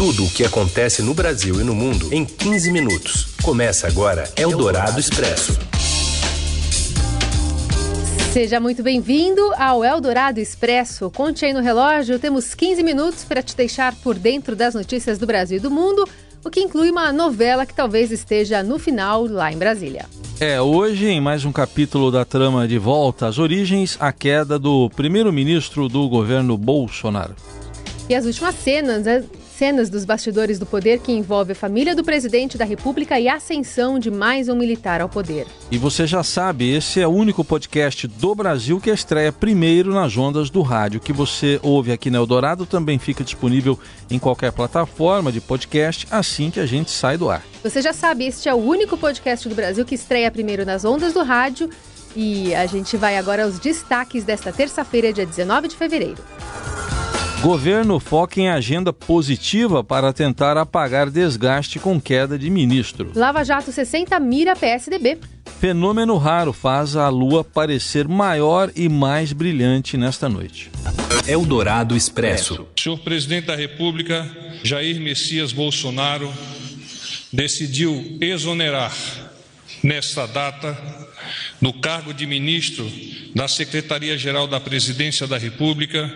Tudo o que acontece no Brasil e no mundo em 15 minutos. Começa agora Eldorado Expresso. Seja muito bem-vindo ao Eldorado Expresso. Conte aí no relógio, temos 15 minutos para te deixar por dentro das notícias do Brasil e do mundo, o que inclui uma novela que talvez esteja no final lá em Brasília. É, hoje, em mais um capítulo da trama de volta às origens, a queda do primeiro-ministro do governo Bolsonaro. E as últimas cenas, né? Cenas dos bastidores do poder que envolve a família do presidente da República e a ascensão de mais um militar ao poder. E você já sabe, esse é o único podcast do Brasil que estreia primeiro nas ondas do rádio. que você ouve aqui na Eldorado também fica disponível em qualquer plataforma de podcast assim que a gente sai do ar. Você já sabe, este é o único podcast do Brasil que estreia primeiro nas ondas do rádio. E a gente vai agora aos destaques desta terça-feira, dia 19 de fevereiro. Governo foca em agenda positiva para tentar apagar desgaste com queda de ministro. Lava Jato 60 mira PSDB. Fenômeno raro faz a lua parecer maior e mais brilhante nesta noite. Eldorado Expresso. Senhor presidente da República, Jair Messias Bolsonaro, decidiu exonerar nesta data no cargo de ministro da Secretaria-Geral da Presidência da República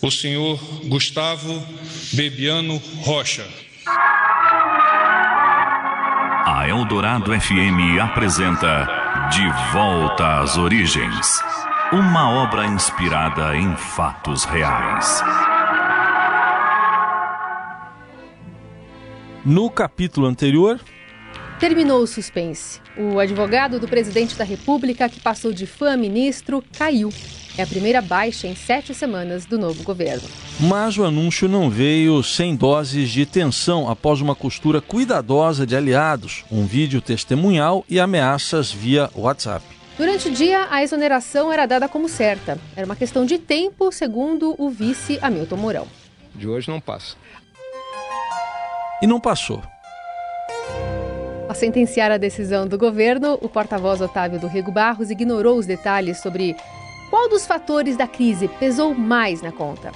o senhor Gustavo Bebiano Rocha. A Eldorado FM apresenta De Volta às Origens uma obra inspirada em fatos reais. No capítulo anterior, Terminou o suspense. O advogado do presidente da República, que passou de fã a ministro, caiu. É a primeira baixa em sete semanas do novo governo. Mas o anúncio não veio sem doses de tensão após uma costura cuidadosa de aliados, um vídeo testemunhal e ameaças via WhatsApp. Durante o dia, a exoneração era dada como certa. Era uma questão de tempo, segundo o vice Hamilton Mourão. De hoje não passa. E não passou. Ao sentenciar a decisão do governo, o porta-voz Otávio do Rego Barros ignorou os detalhes sobre qual dos fatores da crise pesou mais na conta?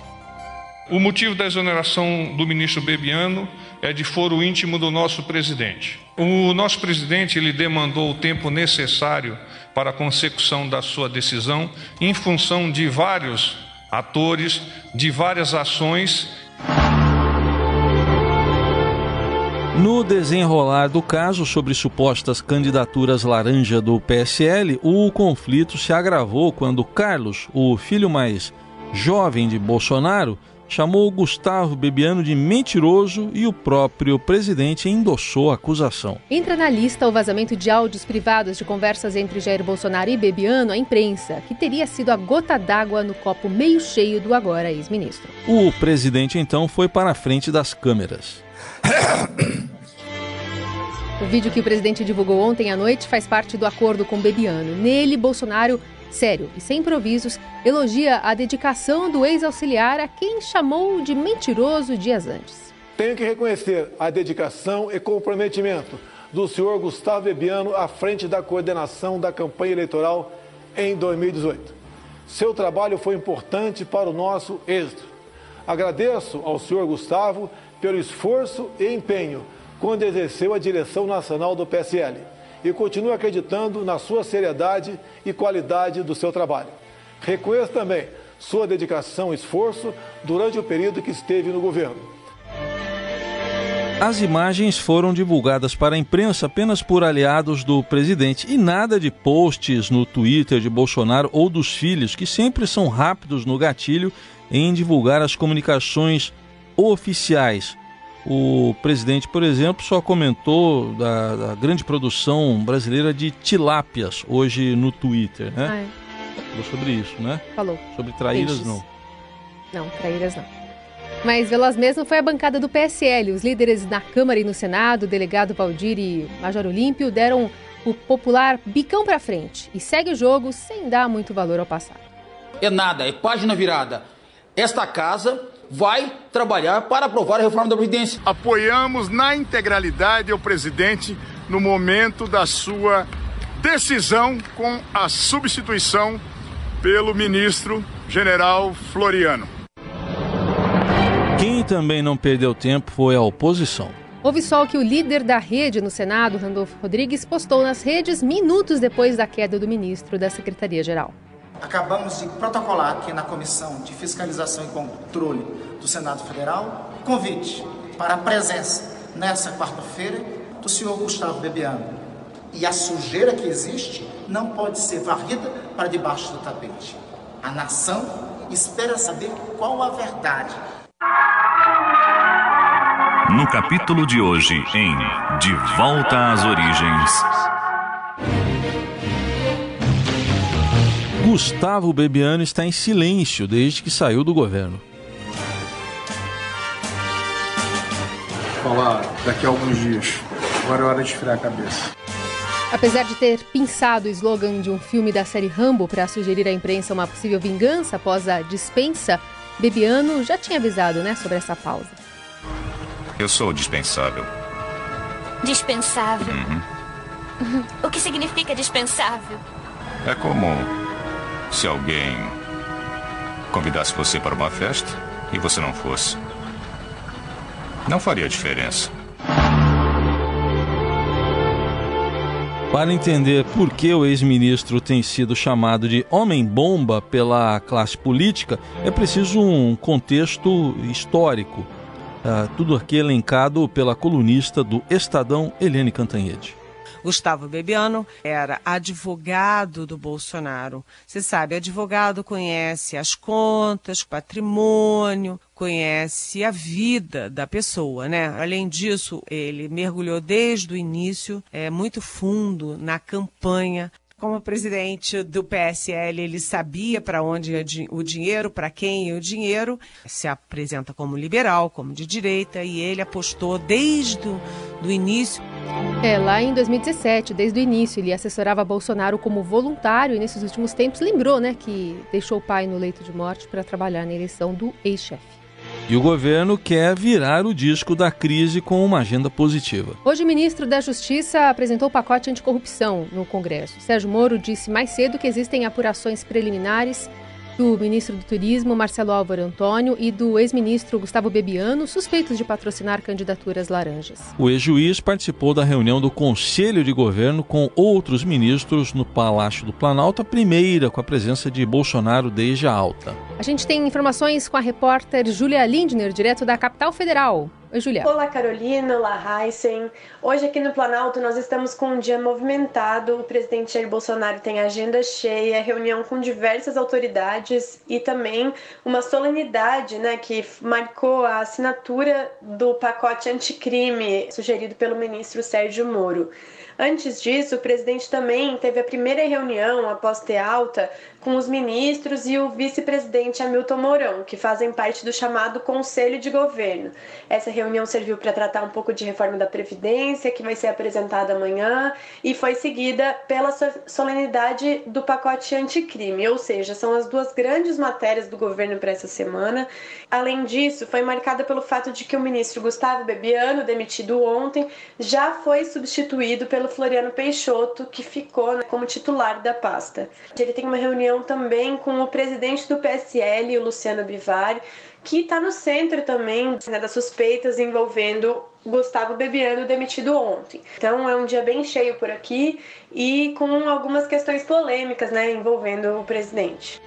O motivo da exoneração do ministro Bebiano é de foro íntimo do nosso presidente. O nosso presidente ele demandou o tempo necessário para a consecução da sua decisão em função de vários atores, de várias ações No desenrolar do caso sobre supostas candidaturas laranja do PSL, o conflito se agravou quando Carlos, o filho mais jovem de Bolsonaro, chamou Gustavo Bebiano de mentiroso e o próprio presidente endossou a acusação. Entra na lista o vazamento de áudios privados de conversas entre Jair Bolsonaro e Bebiano à imprensa, que teria sido a gota d'água no copo meio cheio do agora ex-ministro. O presidente então foi para a frente das câmeras. O vídeo que o presidente divulgou ontem à noite faz parte do acordo com Bebiano. Nele, Bolsonaro, sério e sem improvisos, elogia a dedicação do ex-auxiliar a quem chamou de mentiroso dias antes. Tenho que reconhecer a dedicação e comprometimento do senhor Gustavo Bebiano à frente da coordenação da campanha eleitoral em 2018. Seu trabalho foi importante para o nosso êxito. Agradeço ao senhor Gustavo pelo esforço e empenho quando exerceu a direção nacional do PSL e continuo acreditando na sua seriedade e qualidade do seu trabalho. Reconheço também sua dedicação e esforço durante o período que esteve no governo. As imagens foram divulgadas para a imprensa apenas por aliados do presidente e nada de posts no Twitter de Bolsonaro ou dos filhos, que sempre são rápidos no gatilho em divulgar as comunicações oficiais o presidente, por exemplo, só comentou da, da grande produção brasileira de tilápias hoje no Twitter, né? Ah, é. Falou sobre isso, né? Falou. Sobre traíras, Peixes. não. Não, traíras não. Mas Veloz mesmo foi a bancada do PSL. Os líderes na Câmara e no Senado, o delegado Valdir e Major Olímpio, deram o popular bicão para frente e segue o jogo sem dar muito valor ao passado. É nada, é página virada. Esta casa vai trabalhar para aprovar a reforma da Previdência. Apoiamos na integralidade o presidente no momento da sua decisão com a substituição pelo ministro general Floriano. Quem também não perdeu tempo foi a oposição. Houve só o que o líder da rede no Senado, Randolfo Rodrigues, postou nas redes minutos depois da queda do ministro da Secretaria-Geral. Acabamos de protocolar aqui na Comissão de Fiscalização e Controle do Senado Federal convite para a presença nessa quarta-feira do senhor Gustavo Bebiano. E a sujeira que existe não pode ser varrida para debaixo do tapete. A nação espera saber qual a verdade no capítulo de hoje, em De Volta às Origens. Gustavo Bebiano está em silêncio desde que saiu do governo. Falar daqui a alguns dias. Agora é hora de esfriar a cabeça. Apesar de ter pinçado o slogan de um filme da série Rambo para sugerir à imprensa uma possível vingança após a dispensa, Bebiano já tinha avisado né, sobre essa pausa. Eu sou dispensável. Dispensável? Uhum. O que significa dispensável? É comum. Se alguém convidasse você para uma festa e você não fosse, não faria diferença. Para entender por que o ex-ministro tem sido chamado de homem-bomba pela classe política, é preciso um contexto histórico uh, tudo aqui elencado pela colunista do Estadão, Helene Cantanhede. Gustavo Bebiano era advogado do Bolsonaro. Você sabe, advogado conhece as contas, patrimônio, conhece a vida da pessoa, né? Além disso, ele mergulhou desde o início, é muito fundo na campanha como presidente do PSL, ele sabia para onde o dinheiro, para quem ia o dinheiro, se apresenta como liberal, como de direita, e ele apostou desde o início. É, lá em 2017, desde o início, ele assessorava Bolsonaro como voluntário e nesses últimos tempos lembrou né, que deixou o pai no leito de morte para trabalhar na eleição do ex-chefe. E o governo quer virar o disco da crise com uma agenda positiva. Hoje, o ministro da Justiça apresentou o pacote anticorrupção no Congresso. Sérgio Moro disse mais cedo que existem apurações preliminares do ministro do Turismo, Marcelo Álvaro Antônio, e do ex-ministro Gustavo Bebiano, suspeitos de patrocinar candidaturas laranjas. O ex-juiz participou da reunião do Conselho de Governo com outros ministros no Palácio do Planalto, a primeira com a presença de Bolsonaro desde a alta. A gente tem informações com a repórter Júlia Lindner, direto da capital federal. Oi, Julia. Olá, Carolina. Olá, Heisen. Hoje aqui no Planalto nós estamos com um dia movimentado. O presidente Jair Bolsonaro tem agenda cheia, reunião com diversas autoridades e também uma solenidade né, que marcou a assinatura do pacote anticrime sugerido pelo ministro Sérgio Moro. Antes disso, o presidente também teve a primeira reunião após ter alta com os ministros e o vice-presidente Hamilton Mourão, que fazem parte do chamado Conselho de Governo. Essa reunião serviu para tratar um pouco de reforma da Previdência, que vai ser apresentada amanhã, e foi seguida pela solenidade do pacote anticrime, ou seja, são as duas grandes matérias do governo para essa semana. Além disso, foi marcada pelo fato de que o ministro Gustavo Bebiano, demitido ontem, já foi substituído pelo Floriano Peixoto, que ficou né, como titular da pasta. Ele tem uma reunião também com o presidente do PSL, o Luciano Bivar, que está no centro também né, das suspeitas envolvendo Gustavo Bebiano demitido ontem. Então é um dia bem cheio por aqui e com algumas questões polêmicas né, envolvendo o presidente.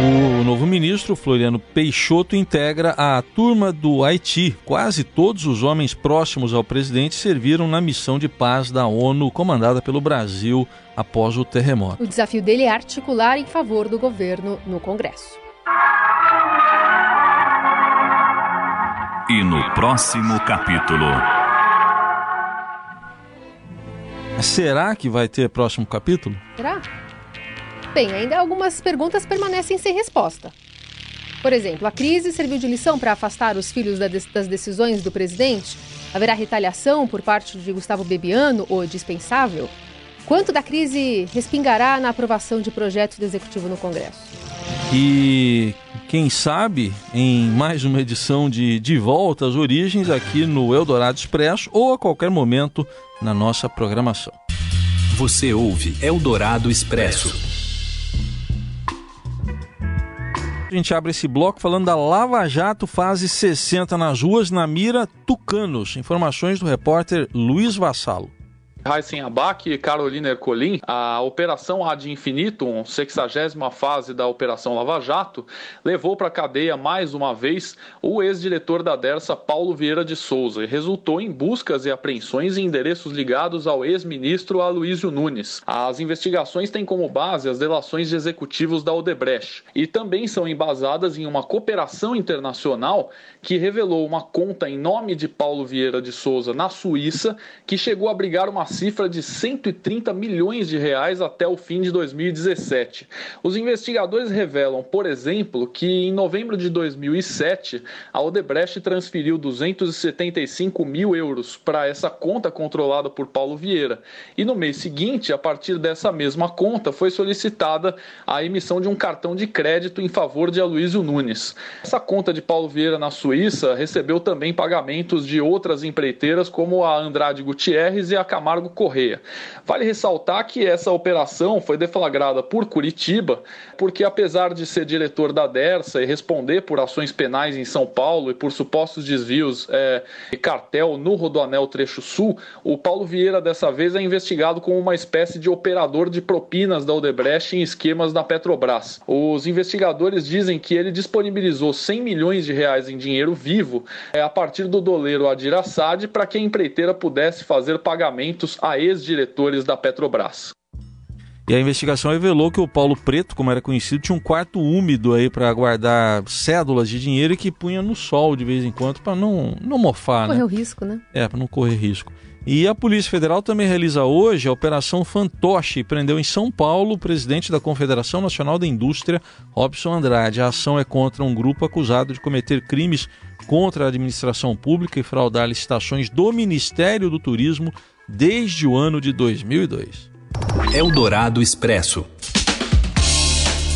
O novo ministro, Floriano Peixoto, integra a turma do Haiti. Quase todos os homens próximos ao presidente serviram na missão de paz da ONU comandada pelo Brasil após o terremoto. O desafio dele é articular em favor do governo no Congresso. E no próximo capítulo. Será que vai ter próximo capítulo? Será? Bem, ainda algumas perguntas permanecem sem resposta. Por exemplo, a crise serviu de lição para afastar os filhos das decisões do presidente? Haverá retaliação por parte de Gustavo Bebiano ou dispensável? Quanto da crise respingará na aprovação de projetos do executivo no Congresso? E quem sabe em mais uma edição de De Volta às Origens aqui no Eldorado Expresso ou a qualquer momento na nossa programação. Você ouve Eldorado Expresso. A gente abre esse bloco falando da Lava Jato fase 60 nas ruas, na mira Tucanos. Informações do repórter Luiz Vassalo. Raíssen Abac e Carolina Ercolim, a Operação Ad Infinitum, 60 fase da Operação Lava Jato, levou para a cadeia mais uma vez o ex-diretor da Dersa, Paulo Vieira de Souza, e resultou em buscas e apreensões em endereços ligados ao ex-ministro Aloysio Nunes. As investigações têm como base as delações de executivos da Odebrecht e também são embasadas em uma cooperação internacional que revelou uma conta em nome de Paulo Vieira de Souza na Suíça que chegou a abrigar uma cifra de 130 milhões de reais até o fim de 2017. Os investigadores revelam, por exemplo, que em novembro de 2007, a Odebrecht transferiu 275 mil euros para essa conta controlada por Paulo Vieira. E no mês seguinte, a partir dessa mesma conta, foi solicitada a emissão de um cartão de crédito em favor de Aloysio Nunes. Essa conta de Paulo Vieira na Suíça recebeu também pagamentos de outras empreiteiras, como a Andrade Gutierrez e a Camargo Correia. Vale ressaltar que essa operação foi deflagrada por Curitiba, porque apesar de ser diretor da Dersa e responder por ações penais em São Paulo e por supostos desvios é, de cartel no Rodoanel Trecho Sul, o Paulo Vieira dessa vez é investigado como uma espécie de operador de propinas da Odebrecht em esquemas da Petrobras. Os investigadores dizem que ele disponibilizou 100 milhões de reais em dinheiro vivo é, a partir do doleiro Adir Assad para que a empreiteira pudesse fazer pagamentos a ex-diretores da Petrobras. E a investigação revelou que o Paulo Preto, como era conhecido, tinha um quarto úmido aí para guardar cédulas de dinheiro e que punha no sol de vez em quando para não, não mofar, Correr né? o risco, né? É, para não correr risco. E a Polícia Federal também realiza hoje a Operação Fantoche, prendeu em São Paulo o presidente da Confederação Nacional da Indústria, Robson Andrade. A ação é contra um grupo acusado de cometer crimes contra a administração pública e fraudar licitações do Ministério do Turismo desde o ano de 2002. Eldorado Expresso.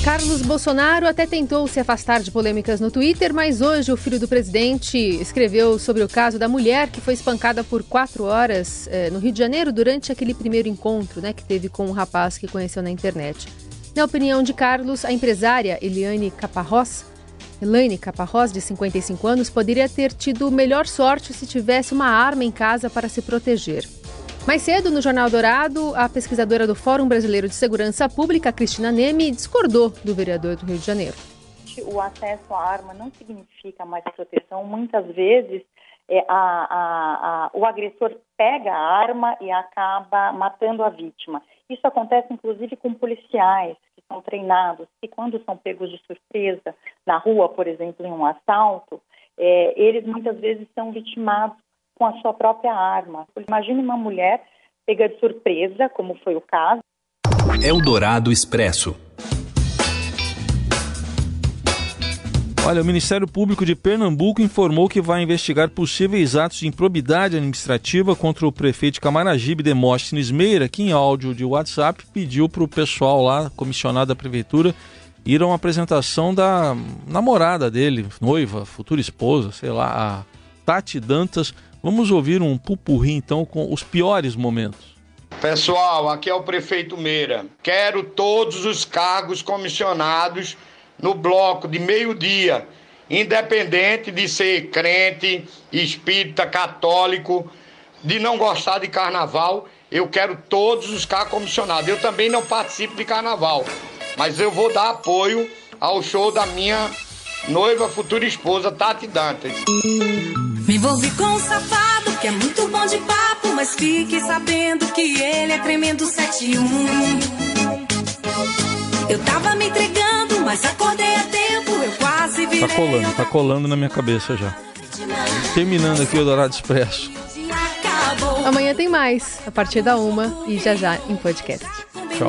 Carlos Bolsonaro até tentou se afastar de polêmicas no Twitter, mas hoje o filho do presidente escreveu sobre o caso da mulher que foi espancada por quatro horas eh, no Rio de Janeiro durante aquele primeiro encontro né, que teve com um rapaz que conheceu na internet. Na opinião de Carlos, a empresária Eliane Caparrós, Elaine Caparrós, de 55 anos, poderia ter tido melhor sorte se tivesse uma arma em casa para se proteger. Mais cedo, no Jornal Dourado, a pesquisadora do Fórum Brasileiro de Segurança Pública, Cristina Neme, discordou do vereador do Rio de Janeiro. O acesso à arma não significa mais proteção. Muitas vezes, é, a, a, a, o agressor pega a arma e acaba matando a vítima. Isso acontece, inclusive, com policiais que são treinados e, quando são pegos de surpresa na rua, por exemplo, em um assalto, é, eles muitas vezes são vitimados com a sua própria arma. Imagine uma mulher pega de surpresa, como foi o caso. Eldorado Expresso. Olha, o Ministério Público de Pernambuco informou que vai investigar possíveis atos de improbidade administrativa contra o prefeito Camaragibe, Demóstenes Meira, que em áudio de WhatsApp pediu para o pessoal lá, comissionado da prefeitura, ir a uma apresentação da namorada dele, noiva, futura esposa, sei lá, a Tati Dantas. Vamos ouvir um pupurri então com os piores momentos. Pessoal, aqui é o prefeito Meira. Quero todos os cargos comissionados no bloco de meio-dia, independente de ser crente, espírita, católico, de não gostar de carnaval, eu quero todos os cargos comissionados. Eu também não participo de carnaval, mas eu vou dar apoio ao show da minha noiva, futura esposa, Tati Dantas. Me envolvi com um safado que é muito bom de papo, mas fique sabendo que ele é tremendo 71. Eu tava me entregando, mas acordei a tempo, eu quase virei. Tá colando, tá colando na minha cabeça já. Terminando aqui o Dourado Expresso. Amanhã tem mais, a partir da uma e já já em podcast. Tchau.